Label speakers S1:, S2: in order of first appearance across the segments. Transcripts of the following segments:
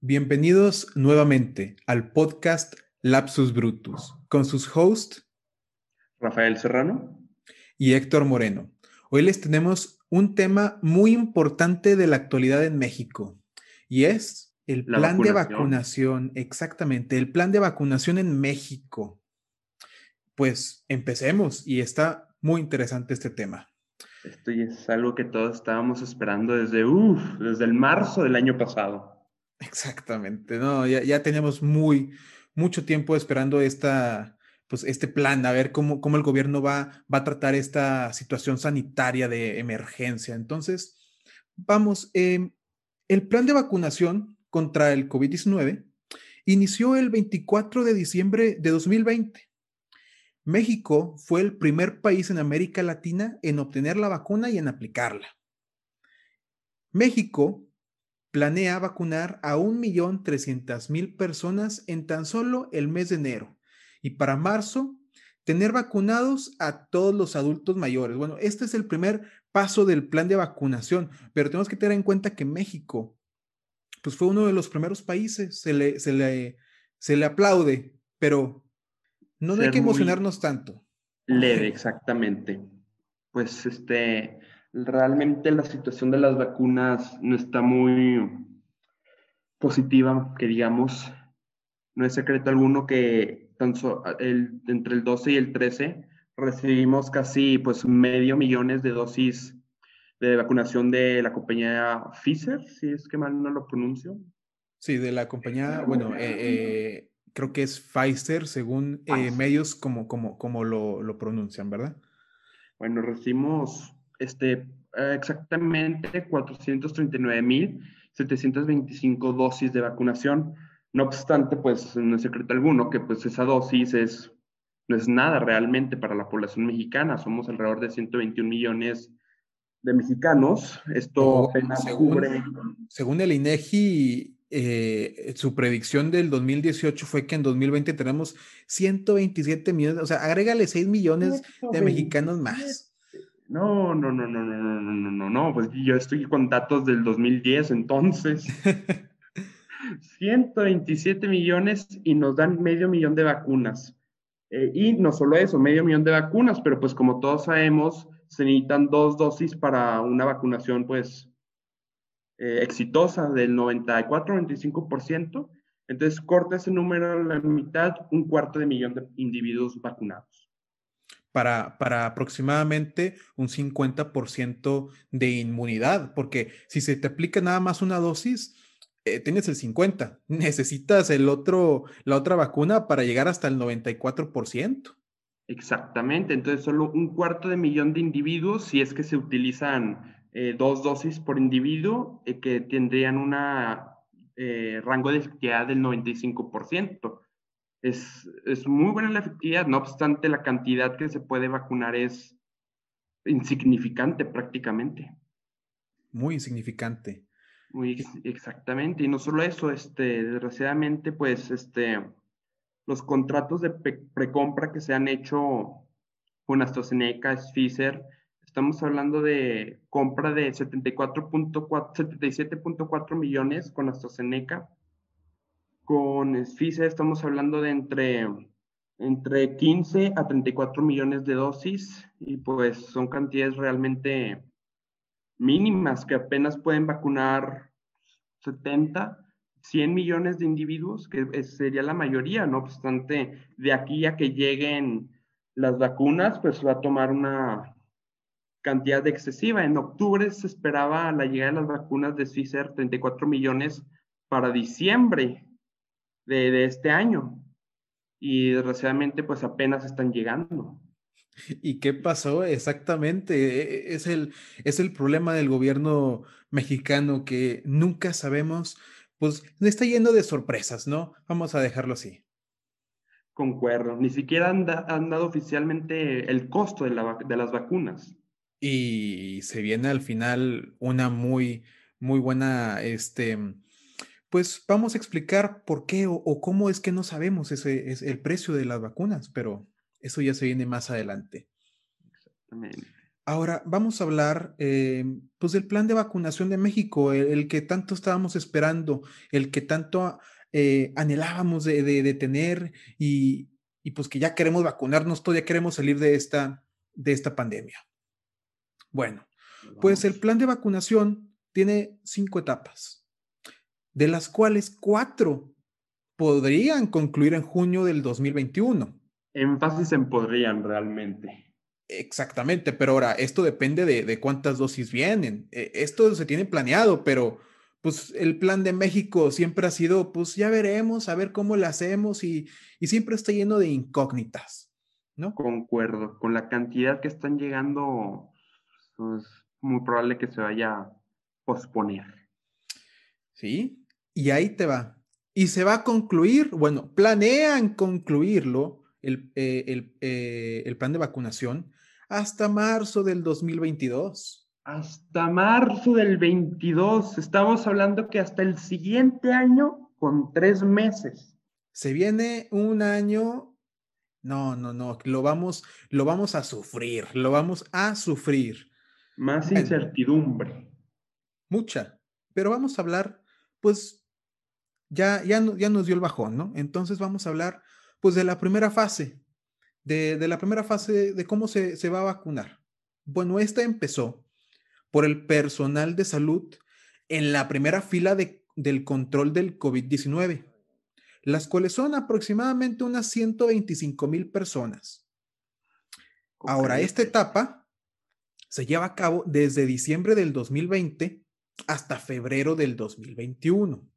S1: Bienvenidos nuevamente al podcast Lapsus Brutus con sus hosts
S2: Rafael Serrano
S1: y Héctor Moreno. Hoy les tenemos un tema muy importante de la actualidad en México y es el plan de vacunación, exactamente, el plan de vacunación en México. Pues empecemos y está muy interesante este tema.
S2: Esto es algo que todos estábamos esperando desde, desde el marzo del año pasado.
S1: Exactamente, no, ya, ya teníamos muy, mucho tiempo esperando esta, pues, este plan, a ver cómo, cómo el gobierno va, va a tratar esta situación sanitaria de emergencia. Entonces, vamos, em, el plan de vacunación contra el COVID-19 inició el 24 de diciembre de 2020. México fue el primer país en América Latina en obtener la vacuna y en aplicarla. México planea vacunar a 1.300.000 personas en tan solo el mes de enero y para marzo tener vacunados a todos los adultos mayores. Bueno, este es el primer paso del plan de vacunación, pero tenemos que tener en cuenta que México pues fue uno de los primeros países, se le, se le, se le aplaude, pero no hay que emocionarnos tanto.
S2: Leve, exactamente. Pues este, realmente la situación de las vacunas no está muy positiva, que digamos. No es secreto alguno que el, entre el 12 y el 13 recibimos casi pues medio millones de dosis de vacunación de la compañía Pfizer, si es que mal no lo pronuncio.
S1: Sí, de la compañía, bueno, eh, eh, creo que es Pfizer, según eh, medios como, como, como lo, lo pronuncian, ¿verdad?
S2: Bueno, recibimos este, eh, exactamente 439.725 dosis de vacunación. No obstante, pues no es secreto alguno que pues esa dosis es, no es nada realmente para la población mexicana. Somos alrededor de 121 millones de mexicanos. Esto apenas
S1: según, cubre... Según el INEGI, eh, su predicción del 2018 fue que en 2020 tenemos 127 millones, o sea, agrégale 6 millones de mexicanos más.
S2: No, no, no, no, no, no, no, no, no, pues yo estoy con datos del 2010, entonces. 127 millones y nos dan medio millón de vacunas. Eh, y no solo eso, medio millón de vacunas, pero pues como todos sabemos, se necesitan dos dosis para una vacunación pues eh, exitosa del 94-95%. Entonces corta ese número a la mitad, un cuarto de millón de individuos vacunados
S1: para, para aproximadamente un 50% de inmunidad, porque si se te aplica nada más una dosis, eh, tienes el 50, necesitas el otro, la otra vacuna para llegar hasta el 94%.
S2: Exactamente, entonces solo un cuarto de millón de individuos, si es que se utilizan eh, dos dosis por individuo, eh, que tendrían un rango de efectividad del 95% es, es muy buena la efectividad, no obstante la cantidad que se puede vacunar es insignificante prácticamente.
S1: Muy insignificante.
S2: Muy exactamente, y no solo eso, este, desgraciadamente, pues, este, los contratos de precompra que se han hecho con AstraZeneca, Pfizer, estamos hablando de compra de 77.4 millones con AstraZeneca con Pfizer estamos hablando de entre, entre 15 a 34 millones de dosis y pues son cantidades realmente mínimas que apenas pueden vacunar 70, 100 millones de individuos, que sería la mayoría, no obstante, de aquí a que lleguen las vacunas, pues va a tomar una cantidad excesiva. En octubre se esperaba la llegada de las vacunas de Pfizer 34 millones para diciembre de, este año. Y desgraciadamente pues apenas están llegando.
S1: ¿Y qué pasó exactamente? E, e, es el, es el problema del gobierno mexicano que nunca sabemos, pues está lleno de sorpresas, ¿no? Vamos a dejarlo así.
S2: Concuerdo, ni siquiera han, dado oficialmente el costo de, la, de, las vacunas.
S1: Y se viene al final una muy, muy buena, este, pues vamos a explicar por qué o, cómo es que no sabemos ese el precio de las vacunas, pero eso ya se viene más adelante. Exactamente. Ahora vamos a hablar eh, pues del plan de vacunación de México, el, que tanto estábamos esperando, el que tanto eh, anhelábamos de, tener y, pues que ya queremos vacunarnos, todavía queremos salir de esta, de esta pandemia. Bueno, pues el plan de vacunación tiene cinco etapas, de las cuales cuatro podrían concluir en junio del 2021.
S2: Énfasis en podrían realmente.
S1: Exactamente, pero ahora esto depende de, cuántas dosis vienen. E, esto se tiene planeado, pero pues el plan de México siempre ha sido, pues ya veremos, a ver cómo lo hacemos y, siempre está lleno de incógnitas, ¿no?
S2: Concuerdo, con la cantidad que están llegando, es pues, muy probable que se vaya a posponer.
S1: Sí, y ahí te va. Y se va a concluir, bueno, planean concluirlo, el, eh, el, eh, el plan de vacunación, hasta marzo del 2022.
S2: Hasta marzo del 22. Estamos hablando que hasta el siguiente año con tres meses.
S1: Se viene un año. No, no, no. Lo vamos, lo vamos a sufrir. Lo vamos a sufrir.
S2: Más incertidumbre.
S1: Mucha. Pero vamos a hablar, pues, ya, ya, ya nos dio el bajón, ¿no? Entonces vamos a hablar, pues, de la primera fase, de, la primera fase de cómo se, va a vacunar. Bueno, esta empezó por el personal de salud en la primera fila del control del COVID-19, las cuales son aproximadamente unas 125 mil personas. Ahora, esta etapa se lleva a cabo desde diciembre del 2020 hasta febrero del 2021.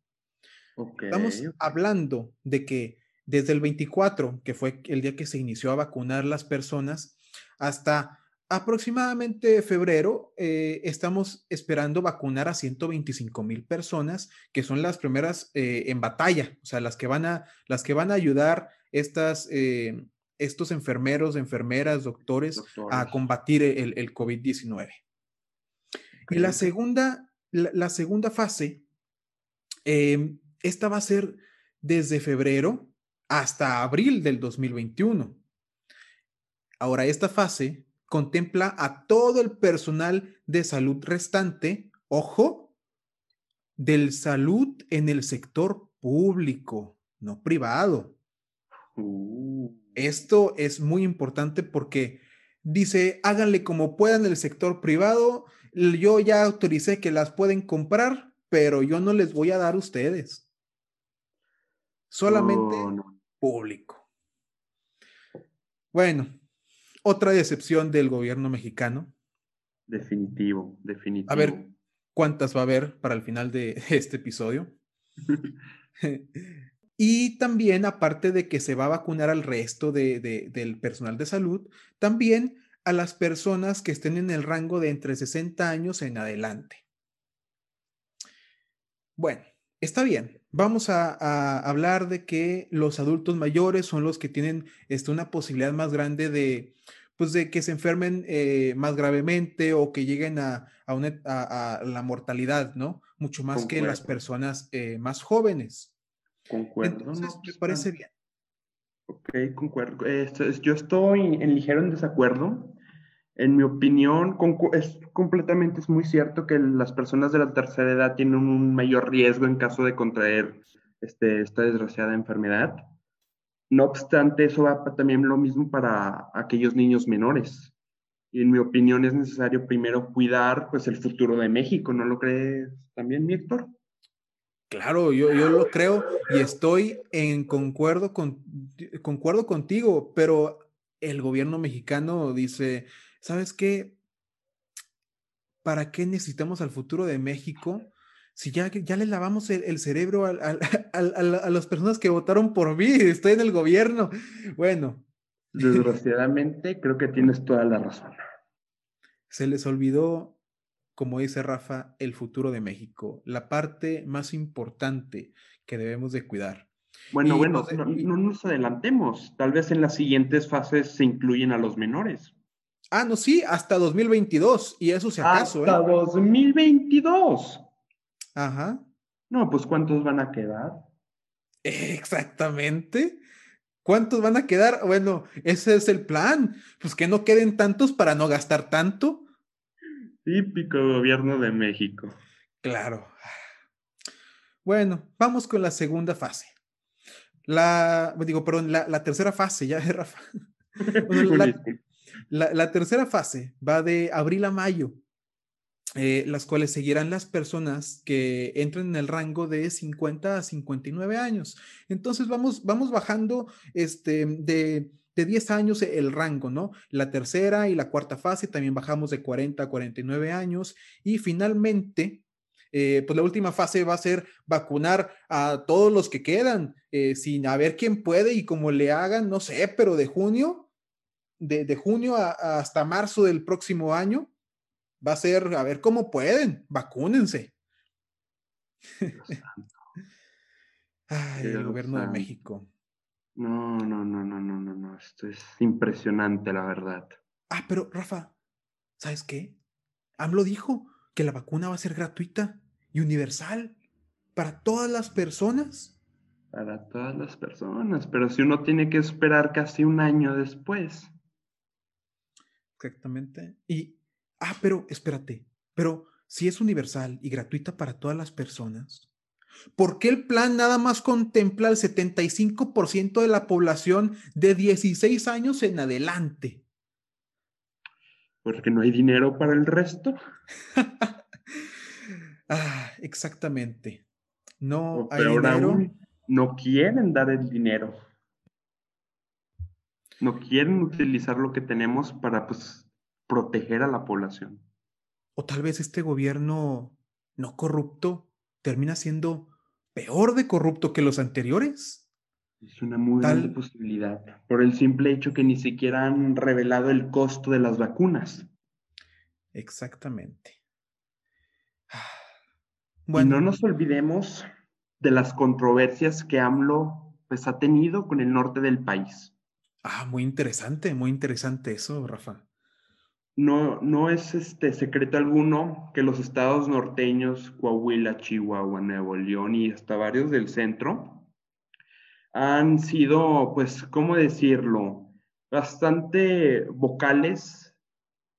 S1: Estamos hablando de que desde el 24, que fue el día que se inició a vacunar las personas, hasta aproximadamente febrero, eh, estamos esperando vacunar a 125 mil personas, que son las primeras eh, en batalla, o sea, las que van a, las que van a ayudar estas, eh, estos enfermeros, enfermeras, doctores, a combatir el, el COVID-19. Y la segunda, la segunda fase, esta va a ser desde febrero hasta abril del 2021. Ahora, esta fase contempla a todo el personal de salud restante, ojo, del salud en el sector público, no privado. Uh. Esto es muy importante porque dice, háganle como puedan el sector privado, yo ya autoricé que las pueden comprar, pero yo no les voy a dar a ustedes. Solamente oh, público. Bueno, otra decepción del gobierno mexicano.
S2: Definitivo, definitivo.
S1: A ver, ¿cuántas va a haber para el final de este episodio? y también, aparte de que se va a vacunar al resto del personal de salud, también a las personas que estén en el rango de entre 60 años en adelante. Bueno, está bien, Vamos a, hablar de que los adultos mayores son los que tienen este, una posibilidad más grande de, pues de que se enfermen eh, más gravemente o que lleguen a, la mortalidad, ¿no? Mucho más que las personas eh, más jóvenes.
S2: Concuerdo.
S1: Entonces, me parece bien.
S2: Ok, concuerdo. yo estoy en ligero en desacuerdo en mi opinión, es completamente es muy cierto que las personas de la tercera edad tienen un mayor riesgo en caso de contraer este, esta desgraciada enfermedad. No obstante, eso va también lo mismo para aquellos niños menores. Y en mi opinión es necesario primero cuidar pues, el futuro de México, ¿no lo crees también, Víctor?
S1: Claro, yo, yo lo creo y estoy en concuerdo, con, concuerdo contigo, pero el gobierno mexicano dice, ¿sabes qué? ¿Para qué necesitamos al futuro de México? Si ya, ya le lavamos el, cerebro a, a, las personas que votaron por mí, estoy en el gobierno. Bueno.
S2: Desgraciadamente, creo que tienes toda la razón.
S1: Se les olvidó, como dice Rafa, el futuro de México, la parte más importante que debemos de cuidar.
S2: Bueno, bueno, no, no, nos adelantemos. Tal vez en las siguientes fases se incluyen a los menores.
S1: Ah, no, sí, hasta 2022. Y eso se acaso,
S2: Hasta 2022.
S1: Ajá.
S2: No, pues ¿cuántos van a quedar?
S1: Exactamente. ¿Cuántos van a quedar? Bueno, ese es el plan. Pues que no queden tantos para no gastar tanto.
S2: Típico gobierno de México.
S1: Claro. Bueno, vamos con la segunda fase. La, digo, perdón, la, tercera fase, ya, Rafa. la, tercera fase va de abril a mayo, eh, las cuales seguirán las personas que entren en el rango de 50 a 59 años. Entonces vamos, vamos bajando este, de, de 10 años el rango, ¿no? La tercera y la cuarta fase también bajamos de 40 a 49 años y finalmente eh, pues la última fase va a ser vacunar a todos los que quedan, eh, sin a ver quién puede y como le hagan, no sé, pero de junio, de, junio hasta marzo del próximo año, va a ser a ver cómo pueden, vacúnense. Ay, el gobierno de México.
S2: No, no, no, no, no, no, no, esto es impresionante, la verdad.
S1: Ah, pero Rafa, ¿sabes qué? AMLO dijo que la vacuna va a ser gratuita y universal para todas las personas.
S2: Para todas las personas, pero si uno tiene que esperar casi un año después.
S1: Exactamente. Y, ah, pero espérate, pero si es universal y gratuita para todas las personas, ¿por qué el plan nada más contempla el 75% de la población de 16 años en adelante?
S2: Porque no hay dinero para el resto.
S1: ah, exactamente. No hay dinero. Aún,
S2: no quieren dar el dinero. No quieren utilizar lo que tenemos para pues, proteger a la población.
S1: O tal vez este gobierno no corrupto termina siendo peor de corrupto que los anteriores.
S2: Es una muy Tal... posibilidad, por el simple hecho que ni siquiera han revelado el costo de las vacunas.
S1: Exactamente.
S2: Bueno. Y no nos olvidemos de las controversias que AMLO pues, ha tenido con el norte del país.
S1: Ah, muy interesante, muy interesante eso, Rafa.
S2: No, no es este secreto alguno que los estados norteños, Coahuila, Chihuahua, Nuevo León y hasta varios del centro, han sido, pues, ¿cómo decirlo? Bastante vocales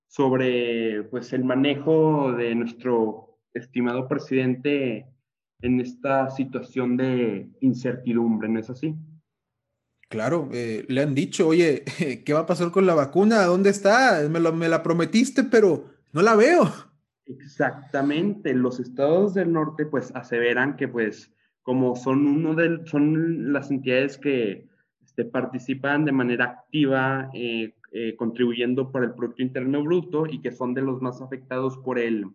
S2: sobre, pues, el manejo de nuestro estimado presidente en esta situación de incertidumbre, ¿no es así?
S1: Claro, eh, le han dicho, oye, ¿qué va a pasar con la vacuna? ¿Dónde está? Me, me la prometiste, pero no la veo.
S2: Exactamente, los estados del norte pues aseveran que pues como son uno de son las entidades que este, participan de manera activa eh, eh, contribuyendo por el Producto Interno Bruto y que son de los más afectados por, el,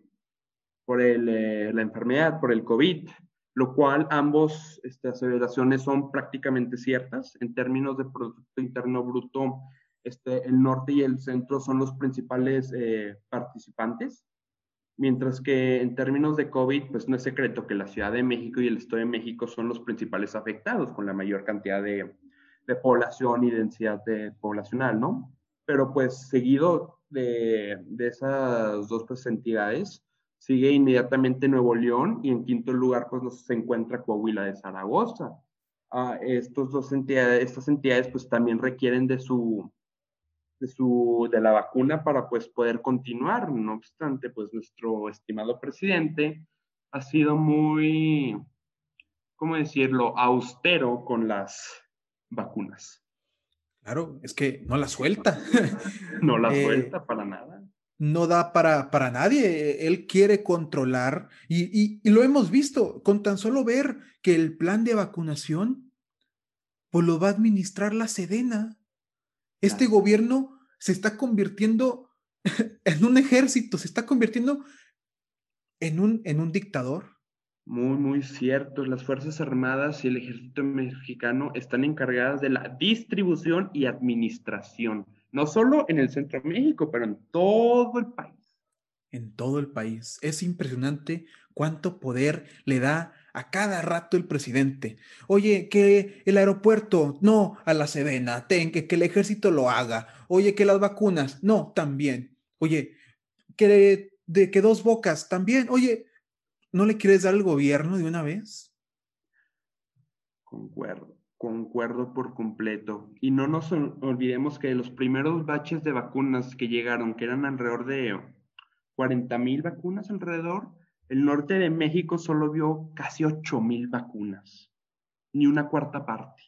S2: por el, eh, la enfermedad, por el COVID, lo cual ambos este, son prácticamente ciertas. En términos de Producto Interno Bruto, este, el norte y el centro son los principales participantes Mientras que en términos de COVID, pues no es secreto que la Ciudad de México y el Estado de México son los principales afectados con la mayor cantidad de, población y densidad poblacional, ¿no? Pero pues seguido de, esas dos pues, entidades, sigue inmediatamente Nuevo León y en quinto lugar pues se encuentra Coahuila de Zaragoza. Ah, estos dos entidades, estas entidades pues también requieren de su, de, su, de la vacuna para pues poder continuar. No obstante, pues nuestro estimado presidente ha sido muy, ¿cómo decirlo?, austero con las vacunas.
S1: Claro, es que no la suelta.
S2: no la eh, suelta para nada.
S1: No da para, para nadie. Él quiere controlar y, y, lo hemos visto con tan solo ver que el plan de vacunación pues lo va a administrar la Sedena. Este gobierno se está convirtiendo en un ejército, se está convirtiendo en un, en un dictador.
S2: Muy, muy cierto. Las Fuerzas Armadas y el Ejército Mexicano están encargadas de la distribución y administración, no solo en el centro de México, pero en todo el país.
S1: En todo el país. Es impresionante cuánto poder le da a cada rato el presidente. Oye, que el aeropuerto, no, a la Sedena, ten, que, el ejército lo haga. Oye, que las vacunas, no, también. Oye, que de, que dos bocas, también. Oye, ¿no le quieres dar al gobierno de una vez?
S2: Concuerdo, concuerdo por completo. Y no nos olvidemos que los primeros baches de vacunas que llegaron, que eran alrededor de 40 mil vacunas alrededor. El norte de México solo vio casi 8 mil vacunas, ni una cuarta parte.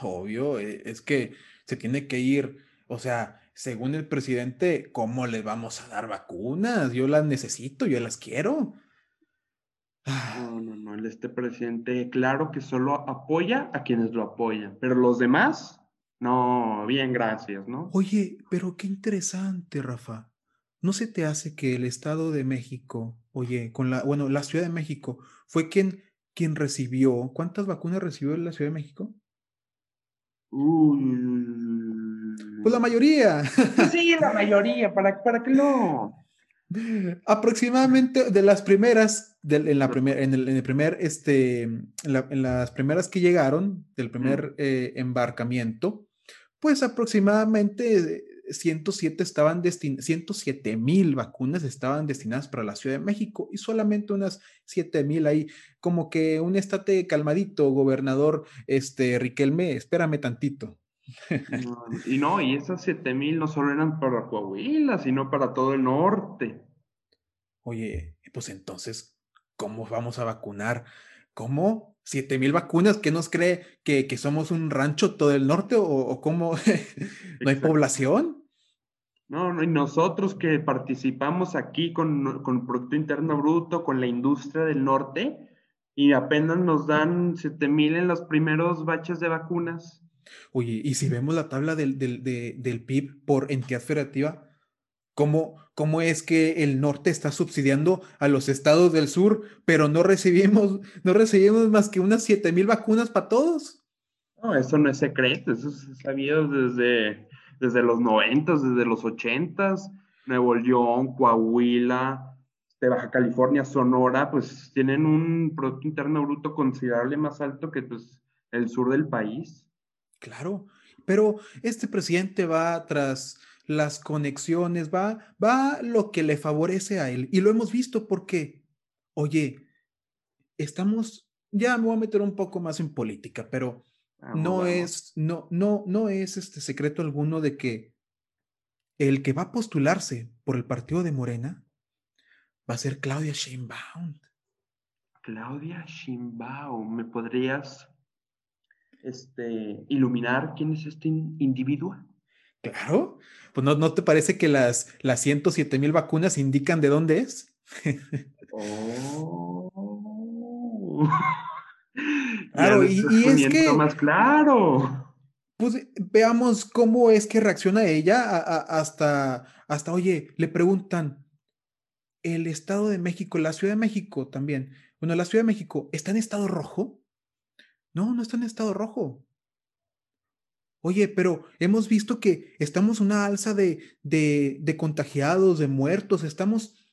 S1: Obvio, e, es que se tiene que ir, o sea, según el presidente, ¿cómo le vamos a dar vacunas? Yo las necesito, yo las quiero.
S2: No, no, no, este presidente, claro que solo apoya a quienes lo apoyan, pero los demás, no, bien, gracias, ¿no?
S1: Oye, pero qué interesante, Rafa. ¿No se te hace que el Estado de México, oye, con la, bueno, la Ciudad de México, fue quien, quien recibió, ¿cuántas vacunas recibió la Ciudad de México? Pues la mayoría.
S2: Sí, la mayoría, ¿para, para qué no?
S1: Aproximadamente de las primeras, en, la primer, en, el, primer, este, en, las primeras que llegaron, del primer eh, embarcamiento, pues aproximadamente 107 estaban 107 mil vacunas estaban destinadas para la Ciudad de México y solamente unas 7 mil ahí, como que un estate calmadito, gobernador este, Riquelme, espérame tantito.
S2: y no, y esas 7 mil no solo eran para Coahuila, sino para todo el norte.
S1: Oye, pues entonces, ¿cómo vamos a vacunar? ¿Cómo? ¿Siete mil vacunas? ¿Qué nos cree que, somos un rancho todo el norte o, cómo no hay población?
S2: No, no, y nosotros que participamos aquí con, con Producto Interno Bruto, con la industria del norte, y apenas nos dan siete mil en los primeros baches de vacunas.
S1: Oye, y si vemos la tabla del, del, del PIB por entidad federativa, ¿Cómo, ¿Cómo es que el norte está subsidiando a los estados del sur, pero no recibimos, no recibimos más que unas 7 mil vacunas para todos?
S2: No, eso no es secreto, eso es sabido desde, desde los 90, desde los 80, Nuevo León, Coahuila, de Baja California, Sonora, pues tienen un Producto Interno Bruto considerable más alto que pues, el sur del país.
S1: Claro, pero este presidente va tras las conexiones, va, va lo que le favorece a él. Y lo hemos visto porque, oye, estamos, ya me voy a meter un poco más en política, pero no es, no, no, no es este secreto alguno de que el que va a postularse por el partido de Morena va a ser Claudia Sheinbaum.
S2: Claudia Sheinbaum, ¿me podrías este, iluminar quién es este individuo?
S1: Claro, pues no, te parece que las, las 107 mil vacunas indican de dónde es?
S2: oh. Claro, y, es que... Más claro.
S1: Pues veamos cómo es que reacciona ella hasta, hasta, oye, le preguntan, el Estado de México, la Ciudad de México también. Bueno, la Ciudad de México, ¿está en estado rojo? No, no está en estado rojo. Oye, pero hemos visto que estamos una alza de, de, contagiados, de muertos, estamos...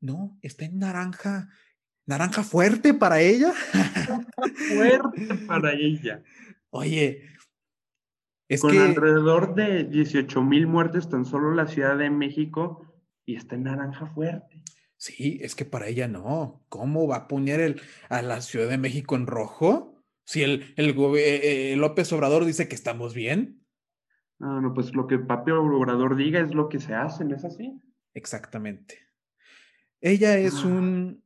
S1: No, está en naranja, naranja fuerte para ella.
S2: fuerte para ella.
S1: Oye,
S2: es Con alrededor de 18 mil muertes tan solo la Ciudad de México y está en naranja fuerte.
S1: Sí, es que para ella no. ¿Cómo va a poner el, a la Ciudad de México en rojo? Si el, el, eh, eh, López Obrador dice que estamos bien.
S2: No, no, pues lo que Papi Obrador diga es lo que se hace, ¿no es así?
S1: Exactamente. Ella es ah. un.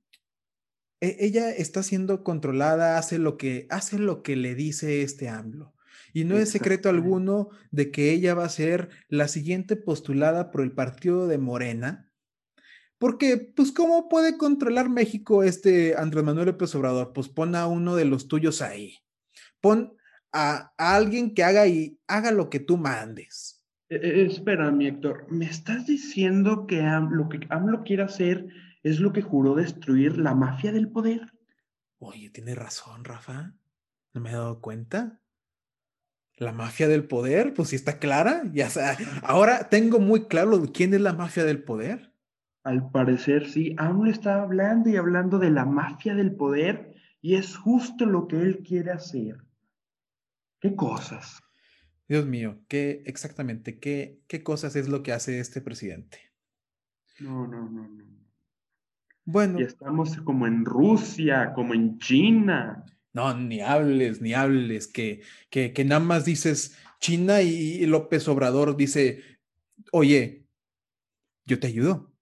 S1: E, ella está siendo controlada, hace lo que, hace lo que le dice este AMLO. Y no es secreto alguno de que ella va a ser la siguiente postulada por el partido de Morena porque, pues, ¿cómo puede controlar México este Andrés Manuel López Obrador? Pues pon a uno de los tuyos ahí. Pon a, alguien que haga y haga lo que tú mandes.
S2: E, e, espera, mi Héctor, ¿me estás diciendo que lo que AMLO quiere hacer es lo que juró destruir la mafia del poder?
S1: Oye, tiene razón, Rafa. No me he dado cuenta. La mafia del poder, pues sí está clara. Ya ahora tengo muy claro quién es la mafia del poder.
S2: Al parecer, sí, aún está hablando y hablando de la mafia del poder y es justo lo que él quiere hacer. ¿Qué cosas?
S1: Dios mío, ¿qué exactamente? ¿Qué, qué cosas es lo que hace este presidente?
S2: No, no, no, no.
S1: Bueno.
S2: Y estamos como en Rusia, como en China.
S1: No, ni hables, ni hables, que, que, que nada más dices China y López Obrador dice, oye, Yo te ayudo.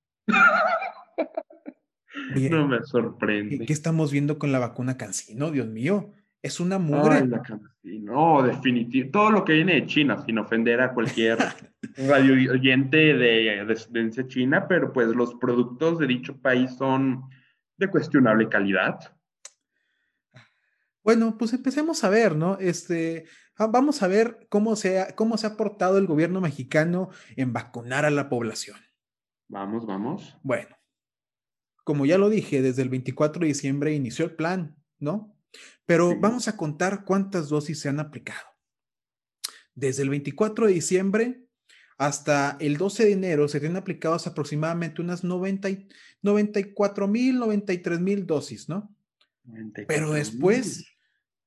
S2: No me sorprende.
S1: ¿qué, estamos viendo con la vacuna Cancino? Dios mío, es una mugre.
S2: Ay, la Cancino, definitivo. Todo lo que viene de China, sin ofender a cualquier radio oyente de descendencia china, pero pues los productos de dicho país son de cuestionable calidad.
S1: Bueno, pues empecemos a ver, ¿no? Este, vamos a ver cómo se, ha, cómo se ha portado el gobierno mexicano en vacunar a la población.
S2: Vamos, vamos.
S1: Bueno, como ya lo dije, desde el 24 de diciembre inició el plan, ¿no? Pero vamos a contar cuántas dosis se han aplicado. Desde el 24 de diciembre hasta el 12 de enero se tienen aplicados aproximadamente unas 90, 94 mil, 93 mil dosis, ¿no? Pero después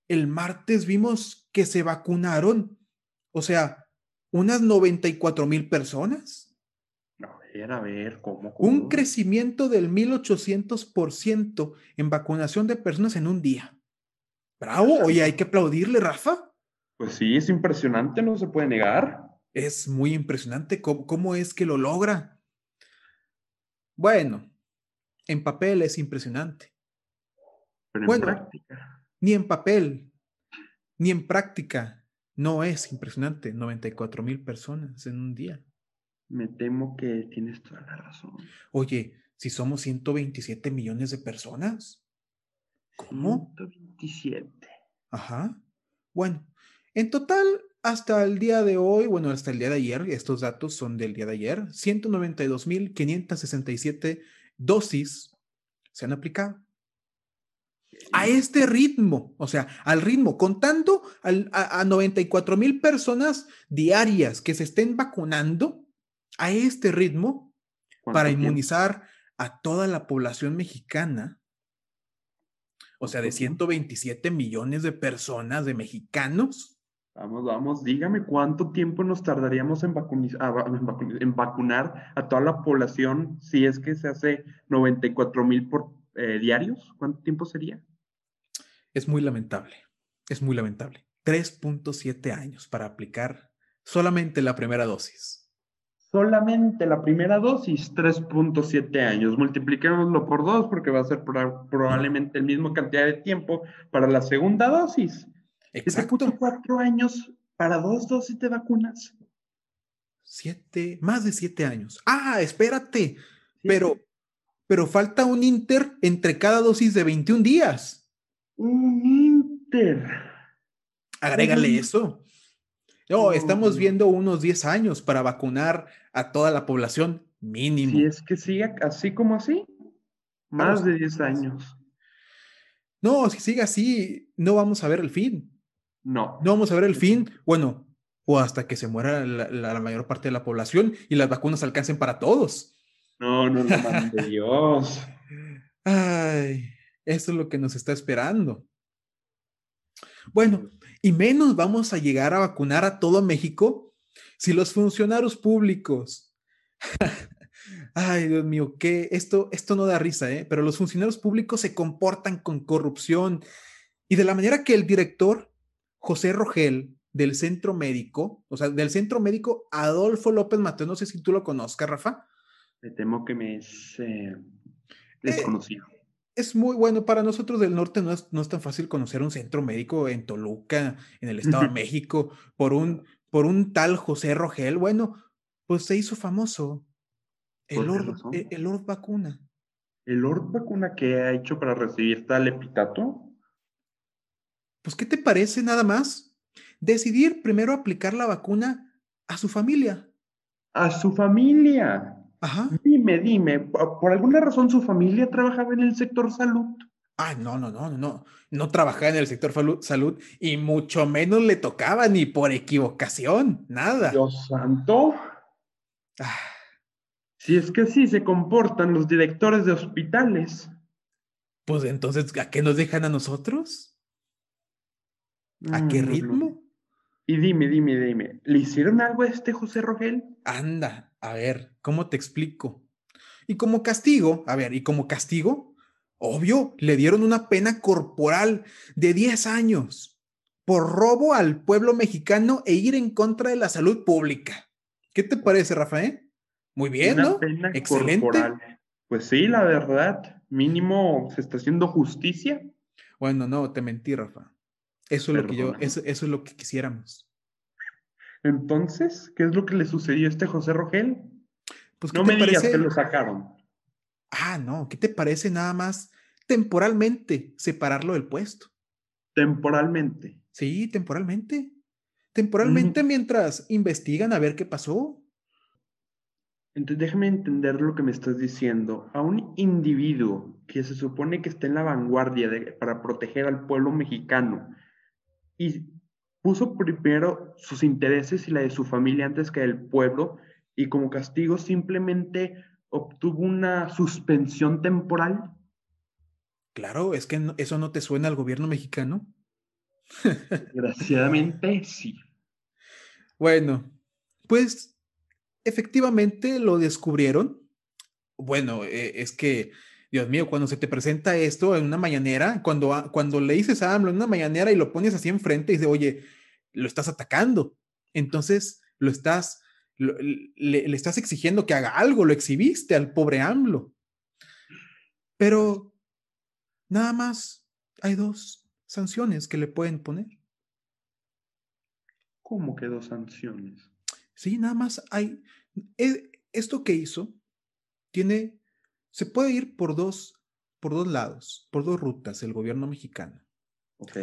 S1: el martes vimos que se vacunaron, o sea, unas 94 mil personas.
S2: A ver, a ver, ¿cómo,
S1: Un crecimiento del 1800% en vacunación de personas en un día. Bravo, oye, hay que aplaudirle, Rafa.
S2: Pues sí, es impresionante, no se puede negar.
S1: Es muy impresionante cómo, cómo es que lo logra. Bueno, en papel es impresionante.
S2: Pero en práctica
S1: ni en papel, ni en práctica. No es impresionante, 94 mil personas en un día.
S2: Me temo que tienes toda la razón.
S1: Oye, si somos 127 millones de personas. ¿Cómo?
S2: 127.
S1: Ajá. Bueno, en total, hasta el día de hoy, bueno, hasta el día de ayer, estos datos son del día de ayer, 192.567 dosis se han aplicado a este ritmo, o sea, al ritmo, contando a, 94 mil personas diarias que se estén vacunando a este ritmo para inmunizar a toda la población mexicana, o sea, de 127 millones de personas, de mexicanos.
S2: Vamos, vamos, dígame cuánto tiempo nos tardaríamos en, en vacunar a toda la población si es que se hace 94 mil por eh, diarios. ¿Cuánto tiempo sería?
S1: Es muy lamentable, es muy lamentable. 3.7 años para aplicar solamente la primera dosis.
S2: Solamente la primera dosis, 3.7 años. Multipliquémoslo por dos porque va a ser probablemente el mismo cantidad de tiempo para la segunda dosis. Exacto. cuatro años para dos dosis de vacunas.
S1: Siete, más de siete años. Ah, espérate. Pero, pero falta un inter entre cada dosis de 21 días.
S2: Un Inter.
S1: Agrégale eso. No, estamos viendo unos 10 años para vacunar a toda la población mínimo.
S2: Si es que siga así como así, más de 10 años.
S1: No, si sigue así, no vamos a ver el fin.
S2: No.
S1: No vamos a ver el fin. Bueno, o hasta que se muera la, mayor parte de la población y las vacunas alcancen para todos.
S2: No, no, no, de Dios.
S1: Ay. Eso es lo que nos está esperando. Bueno, y menos vamos a llegar a vacunar a todo México si los funcionarios públicos, ay Dios mío, que esto, esto no da risa, ¿eh? pero los funcionarios públicos se comportan con corrupción y de la manera que el director José Rogel del centro médico, o sea, del centro médico Adolfo López Mateo, no sé si tú lo conozcas, Rafa.
S2: Me temo que me es eh, desconocido
S1: es muy bueno. Para nosotros del norte no es, no es tan fácil conocer un centro médico en Toluca, en el Estado de México, por un, por un tal José Rogel. Bueno, pues se hizo famoso. El Lord, e, el Lord Vacuna.
S2: ¿El Lord Vacuna que ha hecho para recibir tal epitato?
S1: Pues, ¿qué te parece nada más? Decidir primero aplicar la vacuna a su familia.
S2: A su familia.
S1: Ajá.
S2: Dime, dime, ¿por alguna razón su familia trabajaba en el sector salud?
S1: Ah, no, no, no, no, no trabajaba en el sector salud y mucho menos le tocaba ni por equivocación, nada.
S2: Dios santo. Ah. Si es que así se comportan los directores de hospitales.
S1: Pues entonces, ¿a qué nos dejan a nosotros? ¿A qué mm, ritmo?
S2: Y dime, dime, dime, ¿le hicieron algo a este José Rogel?
S1: Anda, a ver, ¿cómo te explico? Y como castigo, a ver, y como castigo, obvio, le dieron una pena corporal de 10 años por robo al pueblo mexicano e ir en contra de la salud pública. ¿Qué te parece, Rafael? Muy bien, ¿no? Excelente.
S2: Pues sí, la verdad, mínimo se está haciendo justicia.
S1: Bueno, no, te mentí, Rafa. Eso es lo que yo, eso, eso es lo que quisiéramos.
S2: Entonces, ¿qué es lo que le sucedió a este José Rogel? Pues, no me digas que lo sacaron.
S1: Ah, no, ¿qué te parece nada más temporalmente separarlo del puesto?
S2: Temporalmente.
S1: Sí, temporalmente. Temporalmente mientras investigan a ver qué pasó.
S2: Entonces déjame entender lo que me estás diciendo. A un individuo que se supone que está en la vanguardia para proteger al pueblo mexicano y puso primero sus intereses y la de su familia antes que el pueblo y como castigo simplemente obtuvo una suspensión temporal.
S1: Claro, es que eso no te suena al gobierno mexicano.
S2: Desgraciadamente sí.
S1: Bueno, pues efectivamente lo descubrieron. Bueno, eh, es que, Dios mío, cuando se te presenta esto en una mañanera, cuando, cuando le dices a AMLO en una mañanera y lo pones así enfrente y dice, oye, lo estás atacando. Entonces, lo estás, le, le estás exigiendo que haga algo, lo exhibiste al pobre AMLO. Pero nada más hay dos sanciones que le pueden poner.
S2: ¿Cómo que dos sanciones?
S1: Sí, nada más hay. E, esto que hizo tiene. Se puede ir por dos, por dos lados, por dos rutas, el gobierno mexicano.
S2: Ok.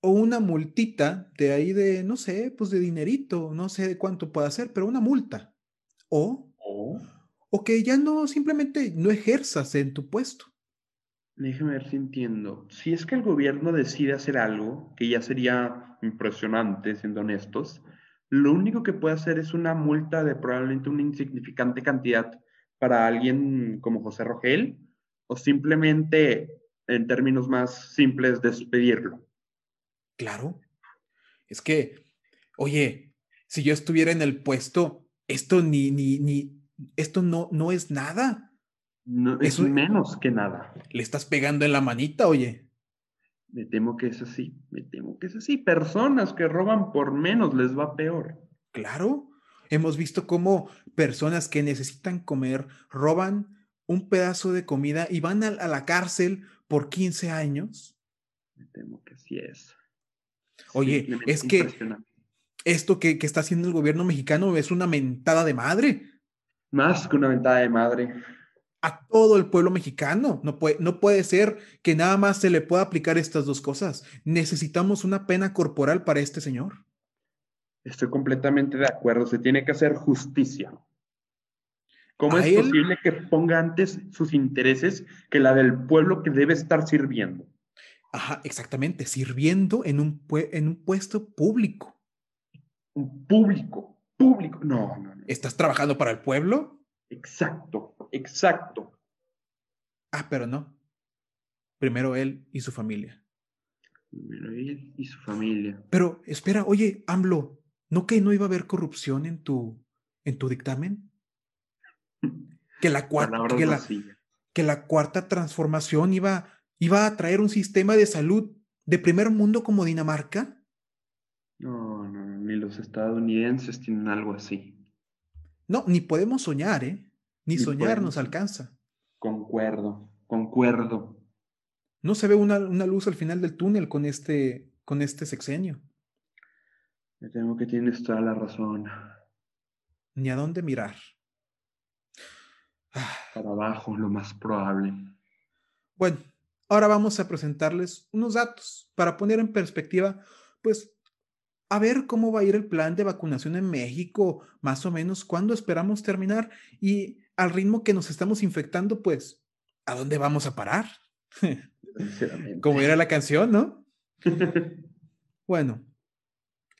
S1: O una multita de ahí de, no sé, pues de dinerito, no sé de cuánto puede ser, pero una multa. O,
S2: o,
S1: o que ya no, simplemente no ejerzas en tu puesto.
S2: Déjeme ver si entiendo. Si es que el gobierno decide hacer algo, que ya sería impresionante, siendo honestos, lo único que puede hacer es una multa de probablemente una insignificante cantidad para alguien como José Rogel, o simplemente, en términos más simples, despedirlo.
S1: Claro. Es que, oye, si yo estuviera en el puesto, esto ni, ni, ni, esto no, no es nada.
S2: No, es menos que nada.
S1: Le estás pegando en la manita, oye.
S2: Me temo que es así, me temo que es así. Personas que roban por menos les va peor.
S1: Claro, hemos visto cómo personas que necesitan comer roban un pedazo de comida y van a, la cárcel por 15 años.
S2: Me temo que así es.
S1: Oye, es que esto que, que está haciendo el gobierno mexicano es una mentada de madre.
S2: Más que una mentada de madre
S1: a todo el pueblo mexicano. No puede, no puede ser que nada más se le pueda aplicar estas dos cosas. Necesitamos una pena corporal para este señor.
S2: Estoy completamente de acuerdo. Se tiene que hacer justicia. ¿Cómo es posible que ponga antes sus intereses que la del pueblo que debe estar sirviendo?
S1: Ajá, exactamente, sirviendo en un, en un puesto público.
S2: Un público, público. No, no, no.
S1: ¿Estás trabajando para el pueblo?
S2: Exacto, exacto.
S1: Ah, pero no. Primero él y su familia.
S2: Primero él y su familia.
S1: Pero espera, oye, AMLO, ¿no que no iba a haber corrupción en tu, en tu dictamen? Que la cuarta, que la, que la cuarta transformación iba, iba a traer un sistema de salud de primer mundo como Dinamarca.
S2: No, no, ni los estadounidenses tienen algo así.
S1: No, ni podemos soñar, ¿eh? Ni, soñar nos alcanza.
S2: Concuerdo, concuerdo.
S1: No se ve una, luz al final del túnel con este, con este sexenio.
S2: Me temo que tienes toda la razón.
S1: Ni a dónde mirar.
S2: Ah. Para abajo, lo más probable.
S1: Bueno, ahora vamos a presentarles unos datos para poner en perspectiva, pues, a ver cómo va a ir el plan de vacunación en México, más o menos cuándo esperamos terminar y al ritmo que nos estamos infectando, pues, ¿a dónde vamos a parar? Como era la canción, ¿no? bueno,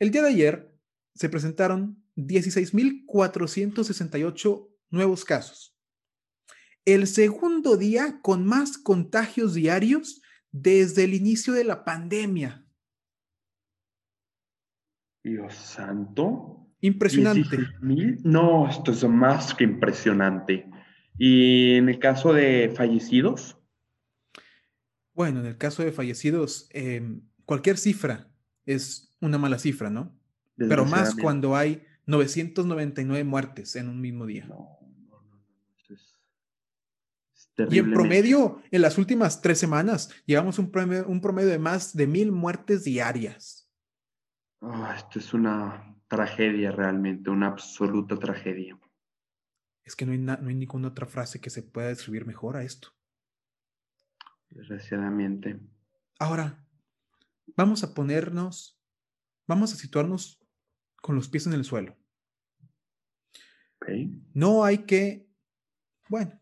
S1: el día de ayer se presentaron 16.468 nuevos casos. El segundo día con más contagios diarios desde el inicio de la pandemia.
S2: Dios santo.
S1: Impresionante.
S2: No, esto es más que impresionante. ¿Y en el caso de fallecidos?
S1: Bueno, en el caso de fallecidos, em, cualquier cifra es una mala cifra, ¿no? Pero más cuando hay 999 muertes en un mismo día.
S2: No, no, no, es,
S1: y en promedio, en las últimas tres semanas, llevamos un promedio, un promedio de más de mil muertes diarias.
S2: Oh, esto es una tragedia realmente, una absoluta tragedia.
S1: Es que no hay, no hay ninguna otra frase que se pueda describir mejor a esto.
S2: Desgraciadamente.
S1: Ahora, vamos a ponernos, vamos a situarnos con los pies en el suelo. No hay que, bueno,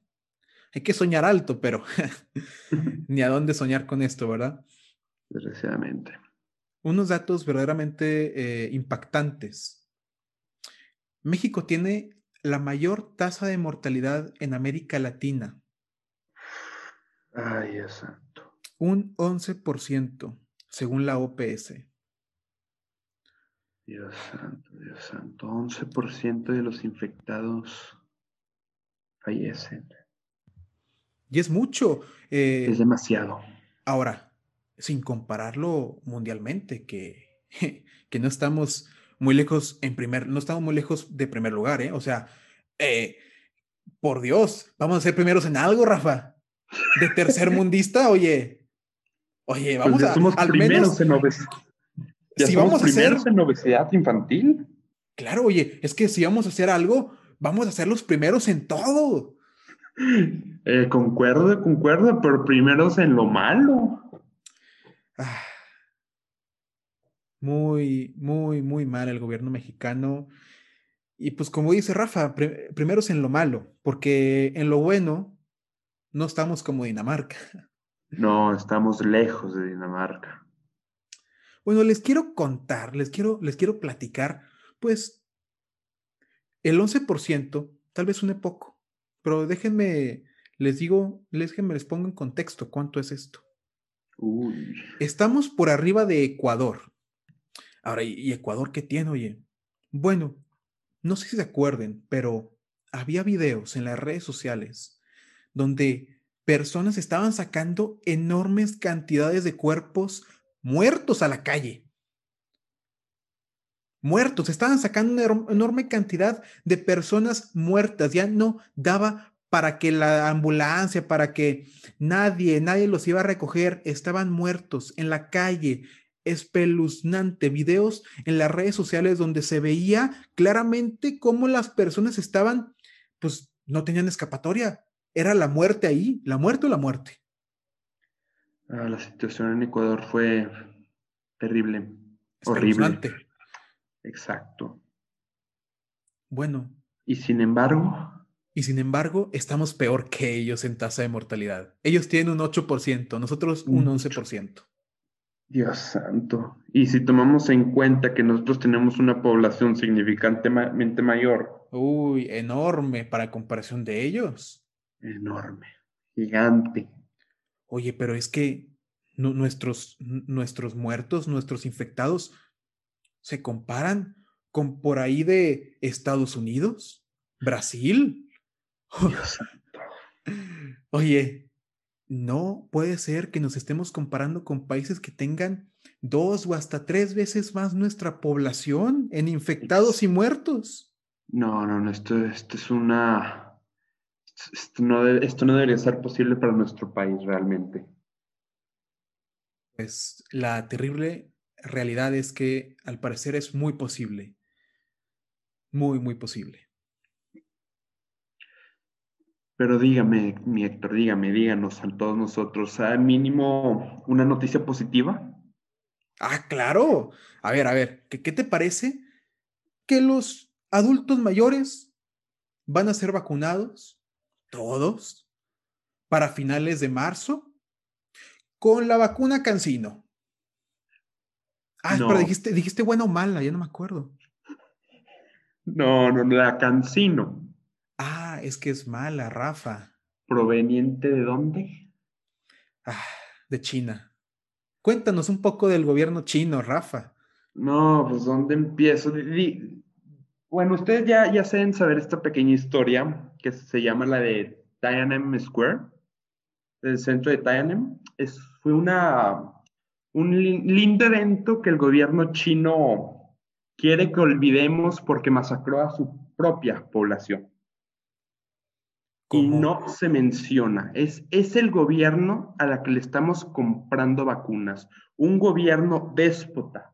S1: hay que soñar alto, pero ni a dónde soñar con esto, ¿verdad?
S2: Desgraciadamente.
S1: Unos datos verdaderamente eh, impactantes. México tiene la mayor tasa de mortalidad en América Latina.
S2: Ay, exacto.
S1: Un 11%, según la OPS.
S2: Dios santo, Dios santo. 11% de los infectados fallecen.
S1: Y es mucho.
S2: Eh, es demasiado.
S1: Ahora, sin compararlo mundialmente, que, que no estamos muy lejos en primer, no estamos muy lejos de primer lugar, ¿eh? O sea, eh, por Dios, vamos a ser primeros en algo, Rafa. De tercer mundista, oye. Oye, pues vamos a
S2: somos al menos en obesidad. Si vamos a hacer en obesidad infantil.
S1: Claro, oye, es que si vamos a hacer algo, vamos a ser los primeros en todo.
S2: Eh, concuerdo, concuerdo, pero primeros en lo malo.
S1: Ah, muy, muy, muy mal el gobierno mexicano. Y pues como dice Rafa, primero es en lo malo, porque en lo bueno no estamos como Dinamarca.
S2: No, estamos lejos de Dinamarca.
S1: Bueno, les quiero contar, les quiero, les quiero platicar, pues el 11%, tal vez suene poco, pero déjenme, les digo, déjenme les pongo en contexto cuánto es esto.
S2: Uy.
S1: Estamos por arriba de Ecuador. Ahora, ¿y Ecuador qué tiene, oye? Bueno, no sé si se acuerden, pero había videos en las redes sociales donde personas estaban sacando enormes cantidades de cuerpos muertos a la calle. Muertos, estaban sacando una enorme cantidad de personas muertas. Ya no daba para que la ambulancia, para que nadie, nadie los iba a recoger. Estaban muertos en la calle, espeluznante, videos en las redes sociales donde se veía claramente cómo las personas estaban, pues no tenían escapatoria, era la muerte ahí, la muerte o la muerte.
S2: Ah, la situación en Ecuador fue terrible, horrible. Exacto.
S1: Bueno.
S2: Y sin embargo.
S1: Y sin embargo, estamos peor que ellos en tasa de mortalidad. Ellos tienen un 8%, nosotros un 11%.
S2: Dios santo. Y si tomamos en cuenta que nosotros tenemos una población significantemente mayor.
S1: Uy, enorme para comparación de ellos.
S2: Enorme, gigante.
S1: Oye, pero es que nuestros, nuestros muertos, nuestros infectados, se comparan con por ahí de Estados Unidos, Brasil. Oye, no puede ser que nos estemos comparando con países que tengan dos o hasta tres veces más nuestra población en infectados y muertos.
S2: No, no, no, esto, esto es una... Esto no, esto no debería ser posible para nuestro país realmente.
S1: Pues la terrible realidad es que al parecer es muy posible. Muy, muy posible.
S2: Pero dígame, mi Héctor, dígame, díganos a todos nosotros, ¿al mínimo una noticia positiva?
S1: Ah, claro. A ver, a ver, ¿qué, ¿qué te parece que los adultos mayores van a ser vacunados, todos, para finales de marzo, con la vacuna Cancino? Ah, pero dijiste, dijiste buena o mala, ya no me acuerdo.
S2: No, no, la Cancino.
S1: Ah, es que es mala, Rafa.
S2: ¿Proveniente de dónde?
S1: Ah, de China. Cuéntanos un poco del gobierno chino, Rafa.
S2: No, pues ¿dónde empiezo? Bueno, ustedes ya, ya saben saber esta pequeña historia que se llama la de Tiananmen Square, del centro de Tiananmen. Es, fue una, un lindo evento que el gobierno chino quiere que olvidemos porque masacró a su propia población. Y no se menciona. Es, es el gobierno a la que le estamos comprando vacunas. Un gobierno déspota.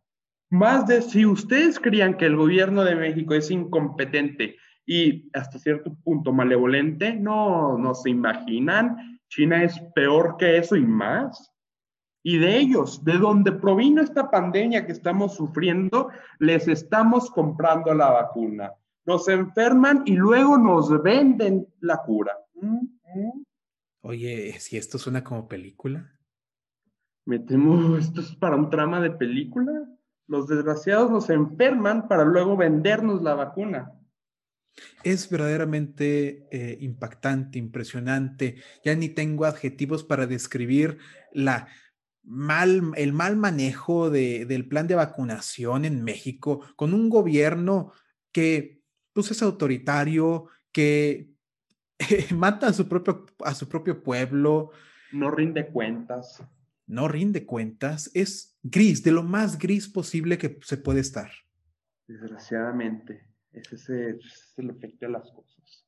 S2: Más de si ustedes creían que el gobierno de México es incompetente y hasta cierto punto malevolente, no, no se imaginan. China es peor que eso y más. Y de ellos, de donde provino esta pandemia que estamos sufriendo, les estamos comprando la vacuna nos enferman y luego nos venden la cura. Mm,
S1: mm. Oye, si esto suena como película.
S2: Me temo, esto es para un trama de película. Los desgraciados nos enferman para luego vendernos la vacuna.
S1: Es verdaderamente eh, impactante, impresionante. Ya ni tengo adjetivos para describir la mal, el mal manejo del plan de vacunación en México con un gobierno que pues es autoritario, que mata a su, propio, a su propio pueblo.
S2: No rinde cuentas.
S1: No rinde cuentas. Es gris, de lo más gris posible que se puede estar.
S2: Desgraciadamente, ese es, el efecto de las cosas.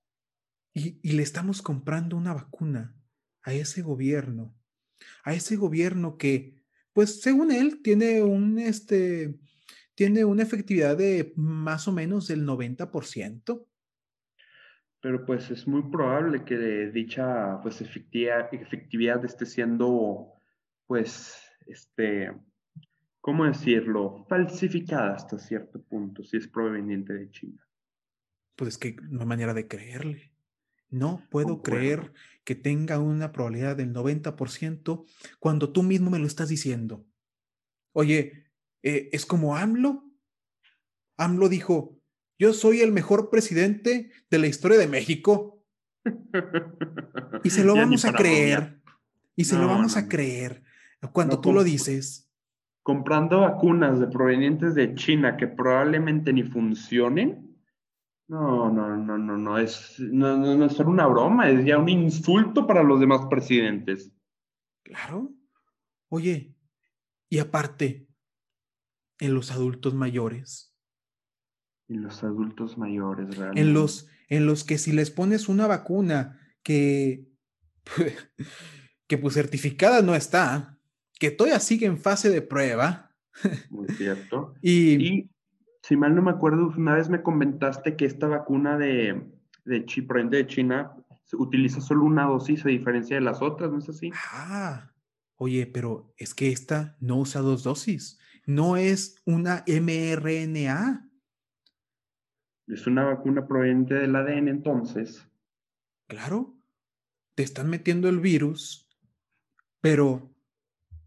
S1: Y, y le estamos comprando una vacuna a ese gobierno, a ese gobierno que, pues según él, tiene un, este, tiene una efectividad de más o menos del 90%.
S2: Pero pues es muy probable que dicha pues efectividad, efectividad esté siendo pues este, ¿cómo decirlo? Falsificada hasta cierto punto, si es proveniente de China.
S1: Pues es que no hay manera de creerle. No puedo creer que tenga una probabilidad del 90% cuando tú mismo me lo estás diciendo. Oye, eh, es como AMLO. AMLO dijo, yo soy el mejor presidente de la historia de México. Y se lo vamos a creer. Y se lo vamos a creer cuando tú lo dices.
S2: Comprando vacunas de provenientes de China que probablemente ni funcionen. No, no, no, no, no, es, no, no, no es solo una broma, es ya un insulto para los demás presidentes.
S1: Claro. Oye, y aparte, en los adultos mayores.
S2: En los adultos mayores,
S1: realmente. En los, en los que si les pones una vacuna que, que pues certificada no está, que todavía sigue en fase de prueba.
S2: Muy cierto. y, si mal no me acuerdo, una vez me comentaste que esta vacuna de, de, de China utiliza solo una dosis a diferencia de las otras, ¿no es así?
S1: Ah, oye, pero es que esta no usa dos dosis no es una mRNA.
S2: Es una vacuna proveniente del ADN entonces.
S1: Claro, te están metiendo el virus, pero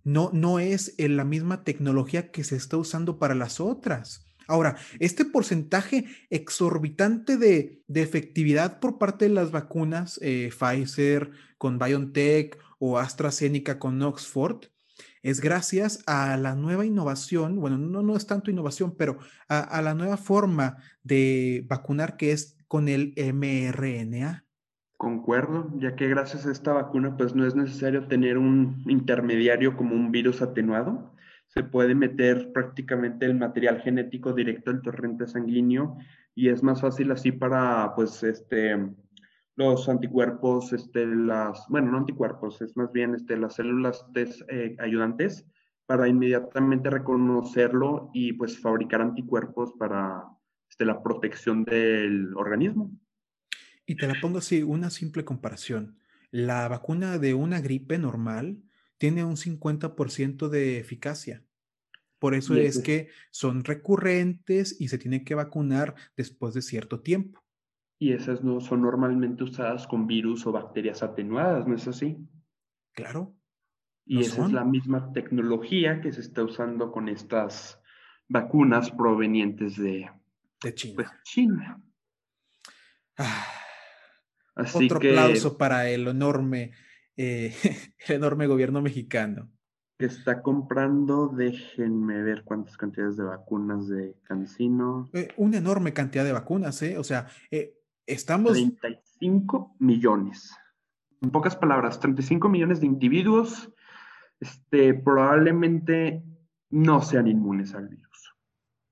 S1: no, no es en la misma tecnología que se está usando para las otras. Ahora, este porcentaje exorbitante de, efectividad por parte de las vacunas eh, Pfizer con BioNTech o AstraZeneca con Oxford es gracias a la nueva innovación, bueno, no, no es tanto innovación, pero a, la nueva forma de vacunar que es con el mRNA.
S2: Concuerdo, ya que gracias a esta vacuna pues no es necesario tener un intermediario como un virus atenuado. Se puede meter prácticamente el material genético directo al torrente sanguíneo y es más fácil así para pues este los anticuerpos, este, las, bueno, no anticuerpos, es más bien este, las células eh, ayudantes para inmediatamente reconocerlo y pues fabricar anticuerpos para este, la protección del organismo.
S1: Y te la pongo así, una simple comparación. La vacuna de una gripe normal tiene un 50% de eficacia. Por eso es que son recurrentes y se tienen que vacunar después de cierto tiempo
S2: y esas no son normalmente usadas con virus o bacterias atenuadas, ¿no es así?
S1: Claro.
S2: Y esa es la misma tecnología que se está usando con estas vacunas provenientes de,
S1: de China.
S2: Pues, China.
S1: Ah, así otro aplauso para el enorme, eh, el enorme gobierno mexicano.
S2: Que está comprando, déjenme ver cuántas cantidades de vacunas de Cancino.
S1: Eh, una enorme cantidad de vacunas, ¿eh? O sea, eh, Estamos...
S2: 35 millones. En pocas palabras, 35 millones de individuos este, probablemente no sean inmunes al virus.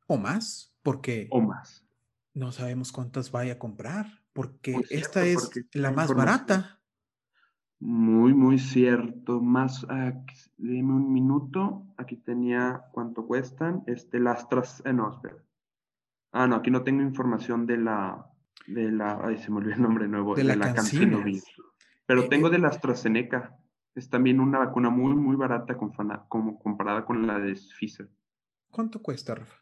S1: ¿O más? porque...
S2: O más.
S1: No sabemos cuántas vaya a comprar, porque esta es la más barata.
S2: Muy, muy cierto. Más, uh, dime un minuto. Aquí tenía cuánto cuestan. Este, las tras, eh, no, espera. Ah, no, aquí no tengo información de la, de la, ay, se me olvidó el nombre nuevo,
S1: de, la, la
S2: Pero eh, tengo de la AstraZeneca. Es también una vacuna muy, muy barata como comparada con la de Pfizer.
S1: ¿Cuánto cuesta, Rafa?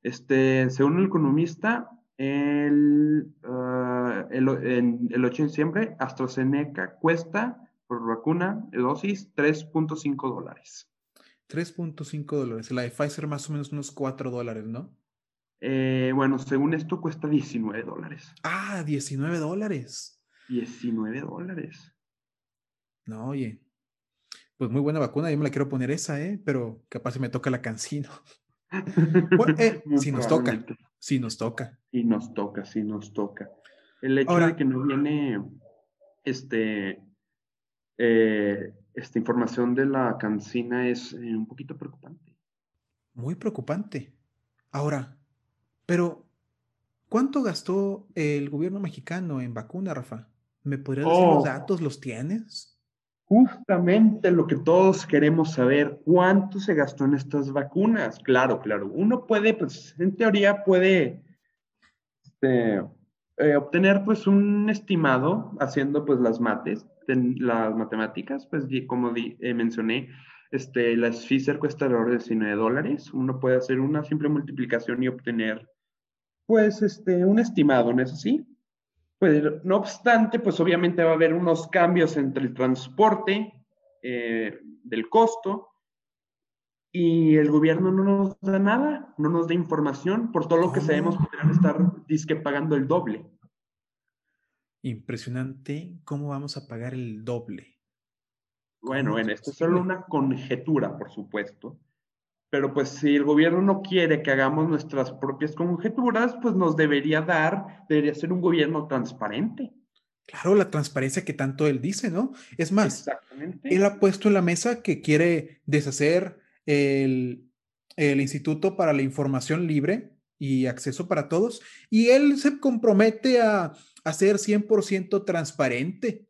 S2: Este, según el economista, el, uh, el, en el 8 de diciembre, AstraZeneca cuesta por vacuna dosis 3.5 dólares.
S1: 3.5 dólares. La de Pfizer más o menos unos 4 dólares, ¿no?
S2: Eh, bueno, según esto cuesta 19 dólares.
S1: Ah, 19 dólares.
S2: 19 dólares.
S1: No, oye. Pues muy buena vacuna, yo me la quiero poner esa, ¿eh? Pero capaz se me toca la cancino. Eh, si nos toca, si nos toca.
S2: Si nos toca, si nos toca. El hecho de que no viene este, eh, esta información de la cancina es eh, un poquito preocupante.
S1: Muy preocupante. Ahora, pero, ¿cuánto gastó el gobierno mexicano en vacuna, Rafa? ¿Me podrías decir los oh. datos? ¿Los tienes?
S2: Justamente lo que todos queremos saber, ¿cuánto se gastó en estas vacunas? Claro, claro, uno puede, pues en teoría puede este, eh, obtener pues un estimado haciendo pues las mates, las matemáticas, pues como eh, mencioné, este, la Pfizer cuesta alrededor de 19 dólares, uno puede hacer una simple multiplicación y obtener pues este, un estimado, ¿no es así? Pues, no obstante, pues obviamente va a haber unos cambios entre el transporte eh, del costo y el gobierno no nos da nada, no nos da información, por todo lo que sabemos podrían estar disque pagando el doble.
S1: Impresionante cómo vamos a pagar el doble.
S2: Bueno, bueno, esto es solo una conjetura, por supuesto. Pero pues si el gobierno no quiere que hagamos nuestras propias conjeturas, pues nos debería dar, debería ser un gobierno transparente.
S1: Claro, la transparencia que tanto él dice, ¿no? Es más, él ha puesto en la mesa que quiere deshacer el, el Instituto para la Información Libre y Acceso para Todos, y él se compromete a, a ser 100% transparente.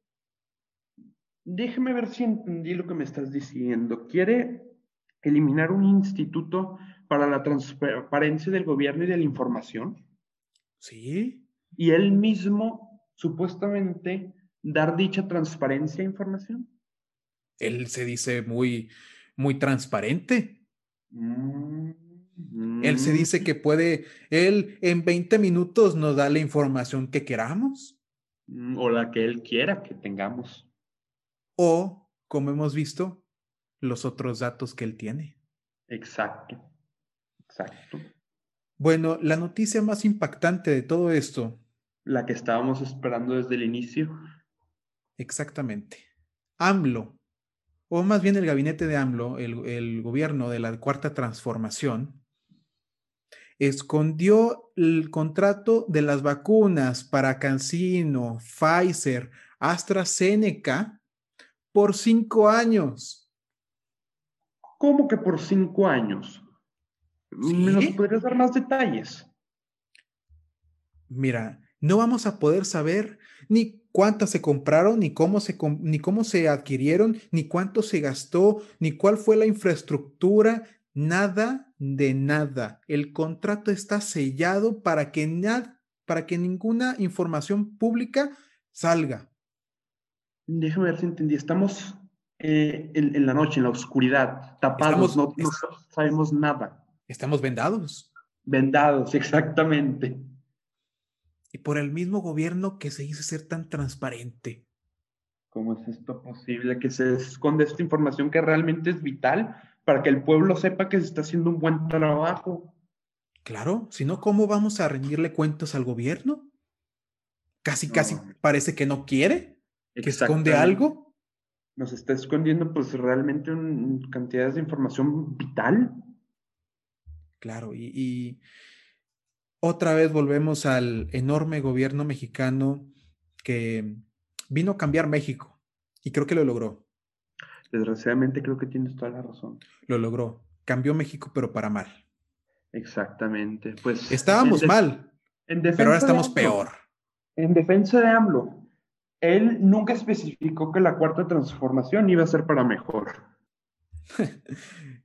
S2: Déjeme ver si entendí lo que me estás diciendo. Quiere eliminar un instituto para la transparencia del gobierno y de la información.
S1: Sí.
S2: Y él mismo, supuestamente, dar dicha transparencia e información.
S1: Él se dice muy, muy transparente. Mm, él se dice que puede, él en 20 minutos nos da la información que queramos.
S2: Mm, o la que él quiera que tengamos.
S1: O, como hemos visto, los otros datos que él tiene.
S2: Exacto, exacto.
S1: Bueno, la noticia más impactante de todo esto.
S2: La que estábamos esperando desde el inicio.
S1: Exactamente. AMLO, o más bien el gabinete de AMLO, el, el gobierno de la cuarta transformación, escondió el contrato de las vacunas para CanSino, Pfizer, AstraZeneca por cinco años.
S2: ¿Cómo que por cinco años? ¿Me nos podrías dar más detalles?
S1: Mira, no vamos a poder saber ni cuántas se compraron, ni cómo se, ni cómo se adquirieron, ni cuánto se gastó, ni cuál fue la infraestructura, nada de nada. El contrato está sellado para que, para que ninguna información pública salga.
S2: Déjame ver si entendí. Estamos eh, en, la noche, en la oscuridad, tapados, no, sabemos nada.
S1: Estamos vendados.
S2: Vendados, exactamente.
S1: Y por el mismo gobierno que se hizo ser tan transparente.
S2: ¿Cómo es esto posible? Que se esconde esta información que realmente es vital para que el pueblo sepa que se está haciendo un buen trabajo.
S1: Claro, si no, ¿cómo vamos a rendirle cuentos al gobierno? Casi, casi parece que no quiere, que esconde algo
S2: nos está escondiendo pues realmente cantidades de información vital.
S1: Claro, y, otra vez volvemos al enorme gobierno mexicano que vino a cambiar México y creo que lo logró.
S2: Desgraciadamente creo que tienes toda la razón.
S1: Lo logró. Cambió México, pero para mal.
S2: Exactamente. Pues
S1: estábamos mal, pero ahora estamos peor.
S2: En defensa de AMLO, él nunca especificó que la cuarta transformación iba a ser para mejor.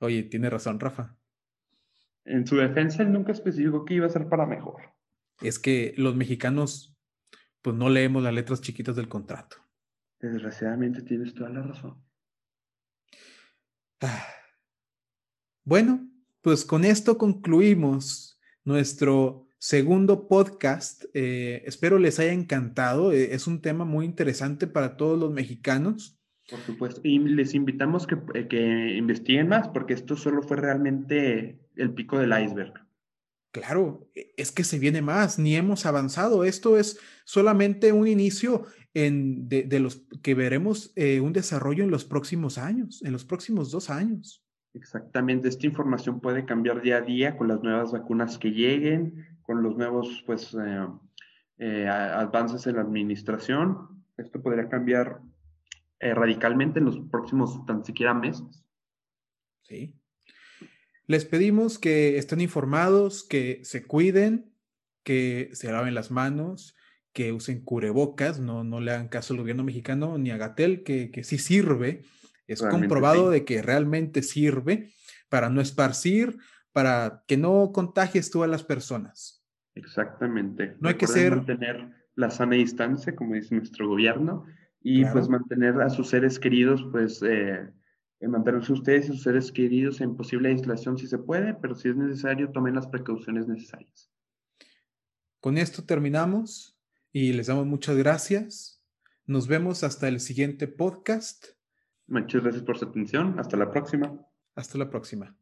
S1: Oye, tiene razón, Rafa.
S2: En su defensa, él nunca especificó que iba a ser para mejor.
S1: Es que los mexicanos, pues no leemos las letras chiquitas del contrato.
S2: Desgraciadamente tienes toda la razón.
S1: Ah. Bueno, pues con esto concluimos nuestro segundo podcast. Eh, espero les haya encantado. Eh, es un tema muy interesante para todos los mexicanos.
S2: Por supuesto. Y les invitamos que, eh, que investiguen más, porque esto solo fue realmente el pico del iceberg.
S1: Claro, e, es que se viene más, ni hemos avanzado. Esto es solamente un inicio en, de, los que veremos un desarrollo en los próximos años, en los próximos dos años.
S2: Exactamente, esta información puede cambiar día a día con las nuevas vacunas que lleguen, con los nuevos pues, eh, eh, avances en la administración. Esto podría cambiar eh, radicalmente en los próximos tan siquiera meses.
S1: Sí. Les pedimos que estén informados, que se cuiden, que se laven las manos, que usen cubrebocas, no, no le hagan caso al gobierno mexicano ni a Gatel, que, que sí sirve es comprobado de que realmente sirve para no esparcir, para que no contagies tú a las personas.
S2: Exactamente.
S1: No hay que ser...
S2: Mantener la sana distancia, como dice nuestro gobierno, y pues mantener a sus seres queridos, pues eh, mantenerse ustedes y sus seres queridos en posible aislación si se puede, pero si es necesario, tomen las precauciones necesarias.
S1: Con esto terminamos y les damos muchas gracias. Nos vemos hasta el siguiente podcast.
S2: Muchas gracias por su atención. Hasta la próxima.
S1: Hasta la próxima.